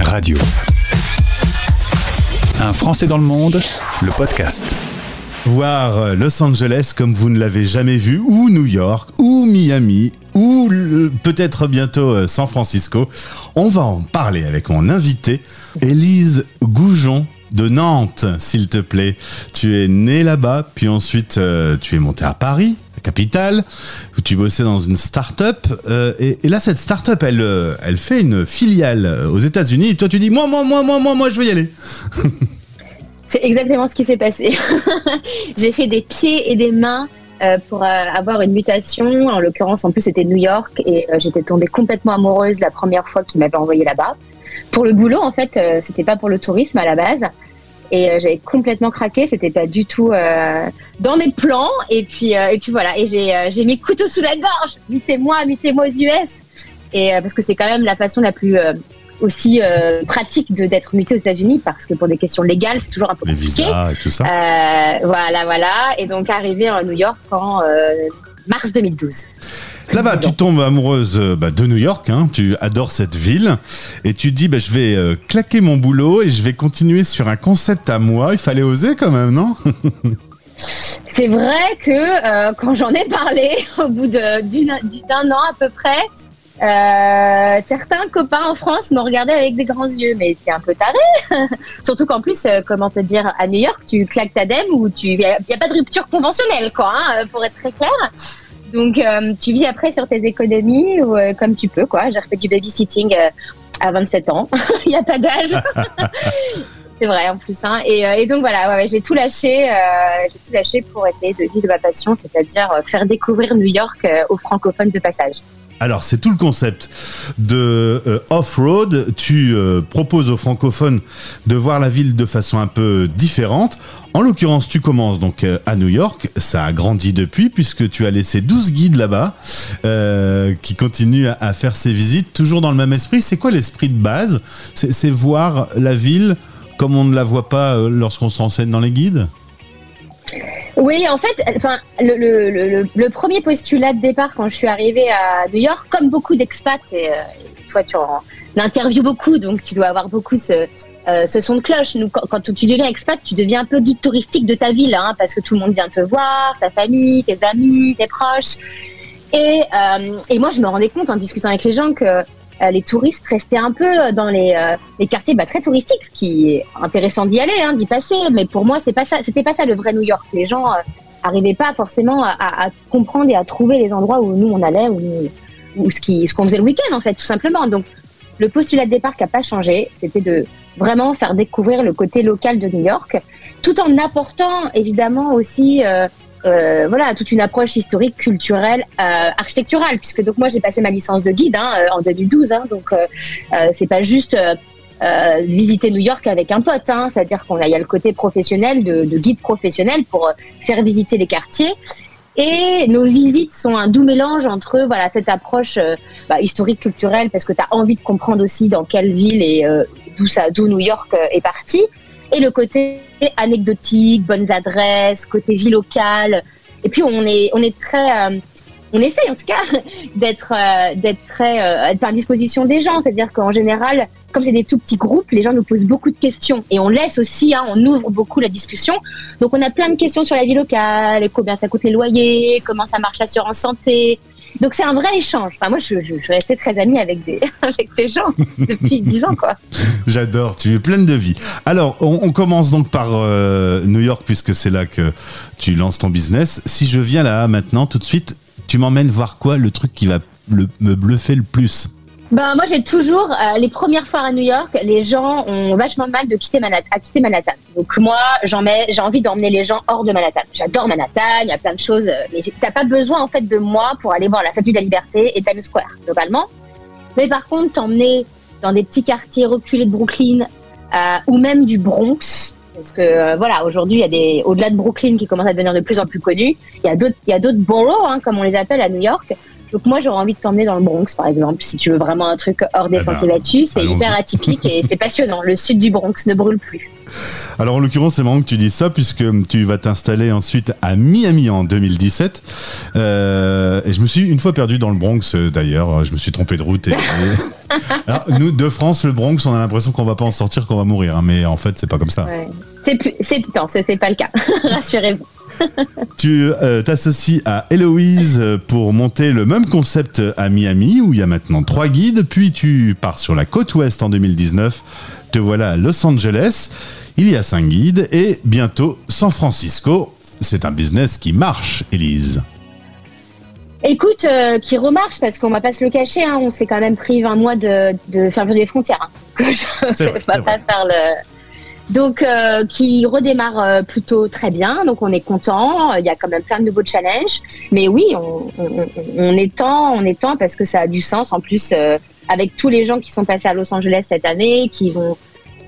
Radio. Un Français dans le monde, le podcast. Voir euh, Los Angeles comme vous ne l'avez jamais vu, ou New York, ou Miami, ou peut-être bientôt euh, San Francisco. On va en parler avec mon invité, Élise Goujon de Nantes, s'il te plaît. Tu es née là-bas, puis ensuite euh, tu es montée à Paris, capitale, où tu bossais dans une start-up. euh, et, là, cette start-up, elle, euh, elle fait une filiale euh, aux États-Unis. Et toi, tu dis, moi, moi, moi, moi, moi, moi, je veux y aller. C'est exactement ce qui s'est passé. j'ai fait des pieds et des mains pour avoir une mutation. En l'occurrence, en plus, c'était New York et j'étais tombée complètement amoureuse la première fois qu'il m'avait envoyé là-bas. Pour le boulot, en fait, c'était pas pour le tourisme à la base. Et euh, j'avais complètement craqué, c'était pas du tout euh, dans mes plans. Et puis, euh, et puis voilà, et j'ai j'ai mis couteau sous la gorge. Mutez-moi, mutez-moi aux US. Et parce que c'est quand même la façon la plus aussi euh, pratique de d'être muté aux États-Unis, parce que pour des questions légales, c'est toujours un peu Les compliqué. visas et tout ça. Euh, voilà, voilà. Et donc arrivé à New York en euh, mars 2012. Là-bas, tu tombes amoureuse euh, bah, de New York, hein, tu adores cette ville, et tu dis, bah, je vais euh, claquer mon boulot et je vais continuer sur un concept à moi. Il fallait oser quand même, non? C'est vrai que euh, quand j'en ai parlé, au bout d'un an à peu près, euh, certains copains en France m'ont regardé avec des grands yeux, mais t'es un peu taré. Surtout qu'en plus, euh, comment te dire, à New York, tu claques ta dème ou tu, il n'y a, pas de rupture conventionnelle, quoi, hein, pour être très clair. Donc, euh, tu vis après sur tes économies ou euh, comme tu peux, quoi. J'ai refait du babysitting euh, à 27 ans. Il n'y a pas d'âge. C'est vrai en plus. Hein. Et, et donc voilà, ouais, ouais, j'ai tout lâché. j'ai tout lâché pour essayer de vivre ma passion, c'est-à-dire faire découvrir New York aux francophones de passage. Alors, c'est tout le concept de euh, off-road. Tu euh, proposes aux francophones de voir la ville de façon un peu différente. En l'occurrence, tu commences donc euh, à New York. Ça a grandi depuis puisque tu as laissé 12 guides là-bas qui continuent à, faire ces visites toujours dans le même esprit. C'est quoi l'esprit de base? C'est voir la ville comme on ne la voit pas lorsqu'on se renseigne dans les guides? Oui, en fait, enfin, le, le, le, le- premier postulat de départ quand je suis arrivée à New York, comme beaucoup d'expats, et, euh, toi tu en interviews beaucoup, donc tu dois avoir beaucoup ce, euh, ce son de cloche. Nous, quand, tu deviens expat, tu deviens un peu guide touristique de ta ville, hein, parce que tout le monde vient te voir, ta famille, tes amis, tes proches. Et, euh, et moi, je me rendais compte en discutant avec les gens que les touristes restaient un peu dans les, euh, quartiers bah, très touristiques, ce qui est intéressant d'y aller, hein, d'y passer. Mais pour moi, c'est pas. C'était pas ça le vrai New York. Les gens euh, arrivaient pas forcément à, comprendre et à trouver les endroits où nous on allait, ou ou ce qu'on faisait le week-end en fait, tout simplement. Donc, le postulat de départ qui a pas changé, c'était de vraiment faire découvrir le côté local de New York, tout en apportant évidemment aussi euh, euh, voilà, toute une approche historique, culturelle, euh, architecturale, puisque donc moi j'ai passé ma licence de guide hein, euh, en 2012, hein, donc c'est pas juste visiter New York avec un pote, hein, c'est-à-dire qu'on a, y a le côté professionnel de, de guide professionnel pour faire visiter les quartiers. Et nos visites sont un doux mélange entre voilà cette approche bah, historique culturelle parce que tu as envie de comprendre aussi dans quelle ville et d'où ça d'où New York est parti et le côté anecdotique, bonnes adresses, côté vie locale. Et puis on est on est très euh, on essaye en tout cas d'être euh, d'être très euh, à disposition des gens, c'est-à-dire qu'en général, comme c'est des tout petits groupes, les gens nous posent beaucoup de questions et on laisse aussi, hein, on ouvre beaucoup la discussion. Donc on a plein de questions sur la vie locale, combien ça coûte les loyers, comment ça marche l'assurance santé. Donc c'est un vrai échange. Enfin, moi, je, je, je suis très amie avec des avec ces gens depuis dix ans, quoi. J'adore, tu es pleine de vie. Alors, on, on commence donc par euh, New York, puisque c'est là que tu lances ton business. Si je viens là maintenant, tout de suite, tu m'emmènes voir quoi Le truc qui va le- me bluffer le plus? Ben moi j'ai toujours euh, les premières fois à New York, les gens ont vachement mal de quitter Manhattan, à quitter Manhattan. Donc moi j'en mets, j'ai envie d'emmener les gens hors de Manhattan. J'adore Manhattan, il y a plein de choses, euh, mais t'as pas besoin en fait de moi pour aller voir la Statue de la Liberté et Times Square globalement. Mais par contre t'emmener dans des petits quartiers reculés de Brooklyn euh, ou même du Bronx. Parce que voilà, aujourd'hui, il y a des au-delà de Brooklyn qui commence à devenir de plus en plus connu. Il y a d'autres, il y a d'autres boroughs, hein, comme on les appelle à New York. Donc moi, j'aurais envie de t'emmener dans le Bronx, par exemple, si tu veux vraiment un truc hors des Eh ben, sentiers battus. C'est hyper atypique et c'est passionnant. Le sud du Bronx ne brûle plus. Alors en l'occurrence, c'est marrant que tu dises ça puisque tu vas t'installer ensuite à Miami en 2017. Euh, et je me suis une fois perdu dans le Bronx euh, d'ailleurs. Je me suis trompé de route. Et, et- Alors, nous de France, le Bronx, on a l'impression qu'on va pas en sortir, qu'on va mourir. hein, mais en fait, c'est pas comme ça. Ouais. C'est plus, c'est pas le cas. Rassurez-vous. Tu euh, t'associes à Héloïse euh, pour monter le même concept à Miami où il y a maintenant trois guides. Puis tu pars sur la côte ouest en 2019. Te voilà à Los Angeles. Il y a cinq guides et bientôt San Francisco. C'est un business qui marche, Élise. Écoute, euh, qui remarche parce qu'on va pas se le cacher, hein, on s'est quand même pris 20 mois de, de fermeture des frontières. hein, je vrai, vais c'est pas faire le. Donc, euh, qui redémarre euh, plutôt très bien. Donc, on est content. Il y a quand même plein de nouveaux challenges. Mais oui, on, on, on est temps, on est temps parce que ça a du sens. En plus, euh, avec tous les gens qui sont passés à Los Angeles cette année, qui vont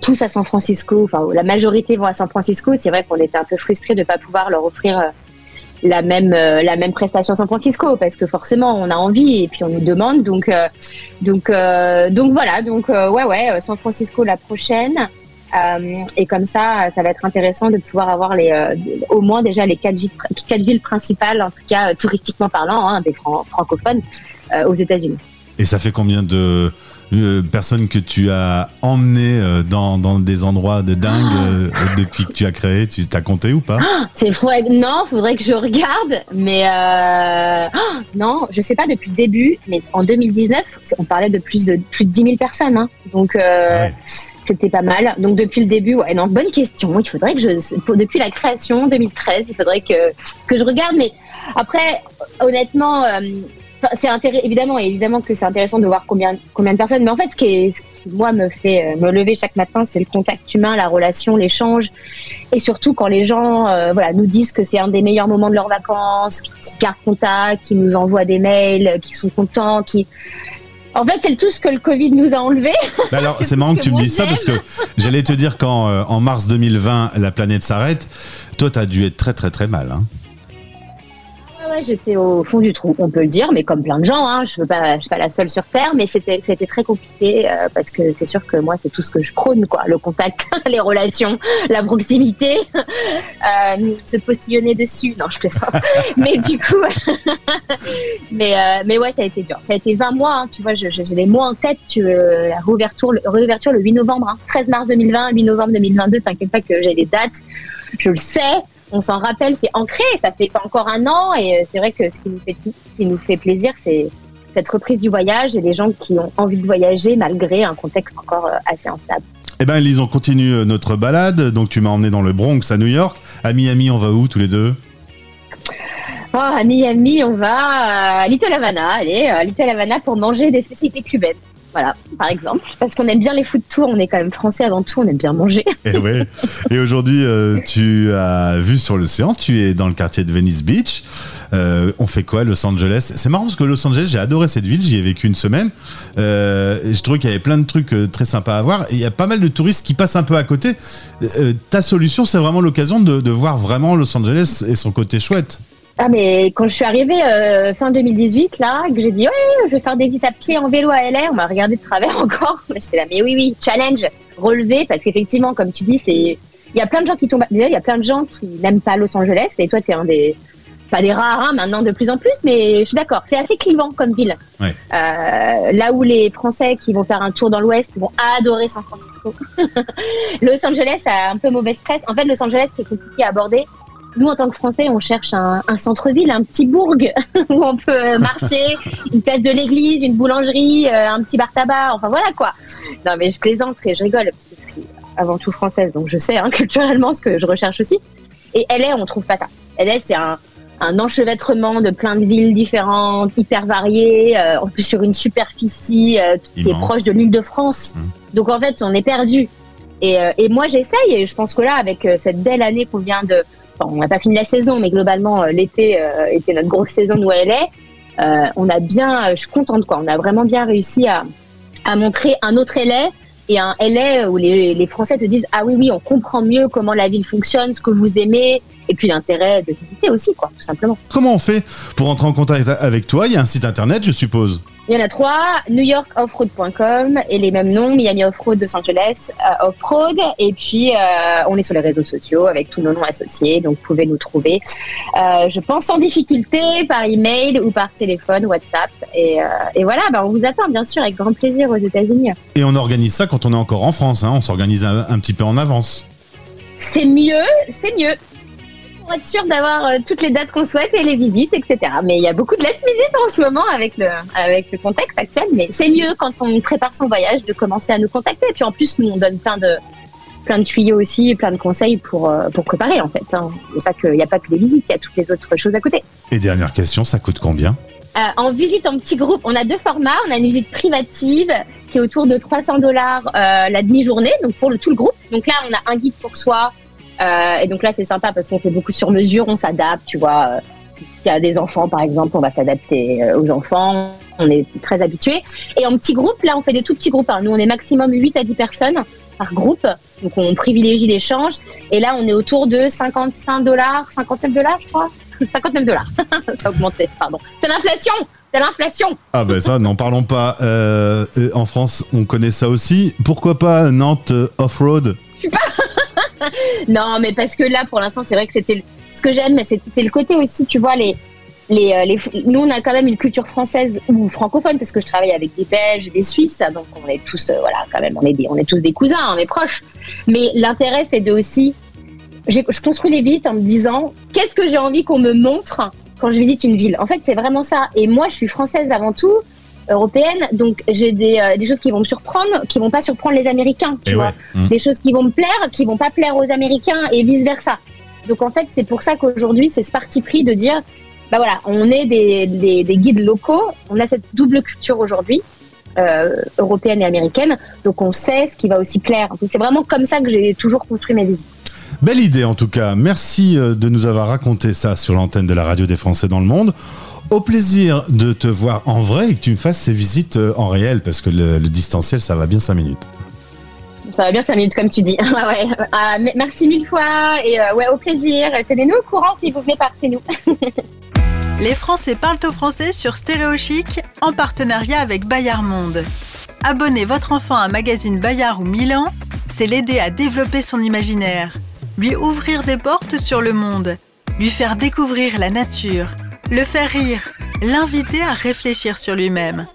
tous à San Francisco, enfin la majorité vont à San Francisco. C'est vrai qu'on était un peu frustrés de ne pas pouvoir leur offrir euh, la même euh, la même prestation à San Francisco parce que forcément on a envie et puis on nous demande. Donc euh, donc euh, donc voilà. Donc euh, ouais ouais, euh, San Francisco la prochaine. Euh, et comme ça, ça va être intéressant de pouvoir avoir les, euh, au moins déjà les quatre villes, quatre villes principales, en tout cas euh, touristiquement parlant, hein, des fran- francophones, euh, aux États-Unis. Et ça fait combien de euh, personnes que tu as emmenées euh, dans, dans des endroits de dingue euh, depuis que tu as créé? Tu t'as compté ou pas? C'est fou. Non, faudrait que je regarde, mais euh, oh, non, je sais pas depuis le début, mais en 2019, on parlait de plus de plus de 10 000 personnes, hein. donc euh, Ah ouais. C'était pas mal. Donc depuis le début, ouais, non, bonne question. Il faudrait que je, depuis la création 2013, il faudrait que que je regarde, mais après, honnêtement. euh, c'est évidemment, évidemment que c'est intéressant de voir combien, combien de personnes. Mais en fait, ce qui, est, ce qui moi me fait euh, me lever chaque matin, c'est le contact humain, la relation, l'échange, et surtout quand les gens, euh, voilà, nous disent que c'est un des meilleurs moments de leurs vacances, qui, gardent contact, qui nous envoient des mails, qui sont contents, qui. En fait, c'est tout ce que le Covid nous a enlevé. Bah alors, C'est marrant que tu me dises ça parce que j'allais te dire qu'en euh, en mars 2020, la planète s'arrête. Toi, t'as dû être très très très mal. Hein. Ouais, ouais, j'étais au fond du trou, on peut le dire, mais comme plein de gens, hein, je ne suis pas la seule sur Terre, mais c'était c'était très compliqué euh, parce que c'est sûr que moi, c'est tout ce que je prône, quoi, le contact, les relations, la proximité, euh, se postillonner dessus, non, je plaisante. mais du coup, mais, euh, mais ouais, ça a été dur. Ça a été 20 mois, hein, tu vois, j'ai les mois en tête, tu, la réouverture, le, réouverture le 8 novembre, hein, 13 mars 2020, 8 novembre 2022, t'inquiète pas que j'ai les dates, je le sais, on s'en rappelle, c'est ancré, ça fait pas encore un an et euh, c'est vrai que ce qui nous fait, ce qui nous fait plaisir, c'est cette reprise du voyage et des gens qui ont envie de voyager malgré un contexte encore euh, assez instable. Eh ben, Elise, on continue euh, notre balade. Donc, tu m'as emmené dans le Bronx à New York. À Miami, on va où tous les deux? Oh, à Miami, on va à Little Havana, allez, à Little Havana pour manger des spécialités cubaines. Voilà, par exemple. Parce qu'on aime bien les food tours, on est quand même français avant tout, on aime bien manger. Et, Eh. Et aujourd'hui, euh, tu as vu sur l'océan, tu es dans le quartier de Venice Beach. Euh, on fait quoi, Los Angeles? C'est marrant parce que Los Angeles, j'ai adoré cette ville, j'y ai vécu une semaine. Euh, je trouvais qu'il y avait plein de trucs très sympas à voir. Il y a pas mal de touristes qui passent un peu à côté. Ta solution, c'est vraiment l'occasion de voir vraiment Los Angeles et son côté chouette. Ah mais quand je suis arrivée euh, fin 2018 là, que j'ai dit ouais je vais faire des visites à pied en vélo à LA, on m'a regardé de travers encore. J'étais là mais oui oui challenge relevé parce qu'effectivement comme tu dis c'est il y a plein de gens qui tombent déjà il y a plein de gens qui n'aiment pas Los Angeles et toi t'es un des pas des rares hein, maintenant de plus en plus mais je suis d'accord c'est assez clivant comme ville. Ouais. Euh, là où les Français qui vont faire un tour dans l'Ouest vont adorer San Francisco. Los Angeles a un peu mauvaise presse. En fait Los Angeles c'est compliqué à aborder nous, en tant que Français, on cherche un, un centre-ville, un petit bourg où on peut marcher, une place de l'église, une boulangerie, euh, un petit bar tabac, enfin voilà quoi. Non, mais je plaisante et je rigole parce que je suis avant tout française, donc je sais hein, culturellement ce que je recherche aussi. Et LA, on trouve pas ça. LA, c'est un, un enchevêtrement de plein de villes différentes, hyper variées, euh, en plus sur une superficie euh, qui est proche de l'île de France. Mmh. Donc en fait, on est perdu. Et, euh, et moi, j'essaye, et je pense que là, avec cette belle année qu'on vient de. On n'a pas fini la saison, mais globalement, euh, l'été euh, était notre grosse saison de LA. Euh, on a bien. je suis contente, quoi. On a vraiment bien réussi à, à montrer un autre LA et un LA où les, les Français te disent ah oui oui on comprend mieux comment la ville fonctionne, ce que vous aimez et puis l'intérêt de visiter aussi quoi tout simplement. Comment on fait pour entrer en contact avec toi? Il y a un site internet je suppose? Il y en a trois, newyorkoffroad.com et les mêmes noms, Miami Offroad Los Angeles euh, Offroad. Et puis, euh, on est sur les réseaux sociaux avec tous nos noms associés, donc vous pouvez nous trouver, euh, je pense, sans difficulté, par email ou par téléphone, WhatsApp. Et, et voilà, bah, on vous attend bien sûr avec grand plaisir aux États-Unis. Et on organise ça quand on est encore en France, hein. on s'organise un, un petit peu en avance. C'est mieux, c'est mieux pour être sûr d'avoir euh, toutes les dates qu'on souhaite et les visites, etc. Mais il y a beaucoup de last minute en ce moment avec le, avec le contexte actuel. Mais c'est mieux quand on prépare son voyage de commencer à nous contacter. Et puis en plus, nous, on donne plein de, plein de tuyaux aussi, plein de conseils pour, euh, pour préparer en fait. hein. Il n'y a, a pas que les visites, il y a toutes les autres choses à côté. Et dernière question, ça coûte combien? Euh, en visite en petit groupe, on a deux formats. On a une visite privative qui est autour de 300 dollars euh, la demi-journée, donc pour le, tout le groupe. Donc là, on a un guide pour soi. Euh, et donc là, c'est sympa parce qu'on fait beaucoup de sur-mesure, on s'adapte, tu vois. Euh, S'il y a des enfants, par exemple, on va s'adapter euh, aux enfants. On est très habitués. Et en petit groupe, là, on fait des tout petits groupes. hein. Nous, on est maximum 8 à 10 personnes par groupe. Donc, on privilégie l'échange. Et là, on est autour de 55 dollars, 59 dollars, je crois. 59 dollars. Ça a augmenté, pardon. C'est l'inflation C'est l'inflation Ah ben ça, n'en parlons pas. En France, on connaît ça aussi. Pourquoi pas Nantes Off-Road? Non, mais parce que là, pour l'instant, c'est vrai que c'était ce que j'aime, mais c'est le côté aussi, tu vois, les, les, euh, nous, on a quand même une culture française ou francophone, parce que je travaille avec des Belges des Suisses, donc on est tous, euh, voilà, quand même, on est, des, on est tous des cousins, on est proches. Mais l'intérêt, c'est de aussi. Je construis les visites en me disant, qu'est-ce que j'ai envie qu'on me montre quand je visite une ville? En fait, c'est vraiment ça. Et moi, je suis française avant tout européenne, donc j'ai des, euh, des choses qui vont me surprendre, qui vont pas surprendre les Américains, tu Et vois ouais. Mm. des choses qui vont me plaire, qui vont pas plaire aux Américains et vice versa. Donc en fait, c'est pour ça qu'aujourd'hui, c'est ce parti pris de dire, bah voilà, on est des, des, des guides locaux, on a cette double culture aujourd'hui, euh, européenne et américaine, donc on sait ce qui va aussi plaire. C'est vraiment comme ça que j'ai toujours construit mes visites. Belle idée en tout cas. Merci euh, de nous avoir raconté ça sur l'antenne de la radio des Français dans le monde. Au plaisir de te voir en vrai et que tu me fasses ces visites euh, en réel parce que le, le distanciel ça va bien 5 minutes. Ça va bien 5 minutes comme tu dis. ouais, ouais. Ah, merci mille fois et euh, ouais, au plaisir. Tenez-nous au courant si vous venez par chez nous. Les Français parlent au français sur Stéréo Chic en partenariat avec Bayard Monde. Abonnez votre enfant à un magazine Bayard ou Milan, c'est l'aider à développer son imaginaire, lui ouvrir des portes sur le monde, lui faire découvrir la nature, le faire rire, l'inviter à réfléchir sur lui-même.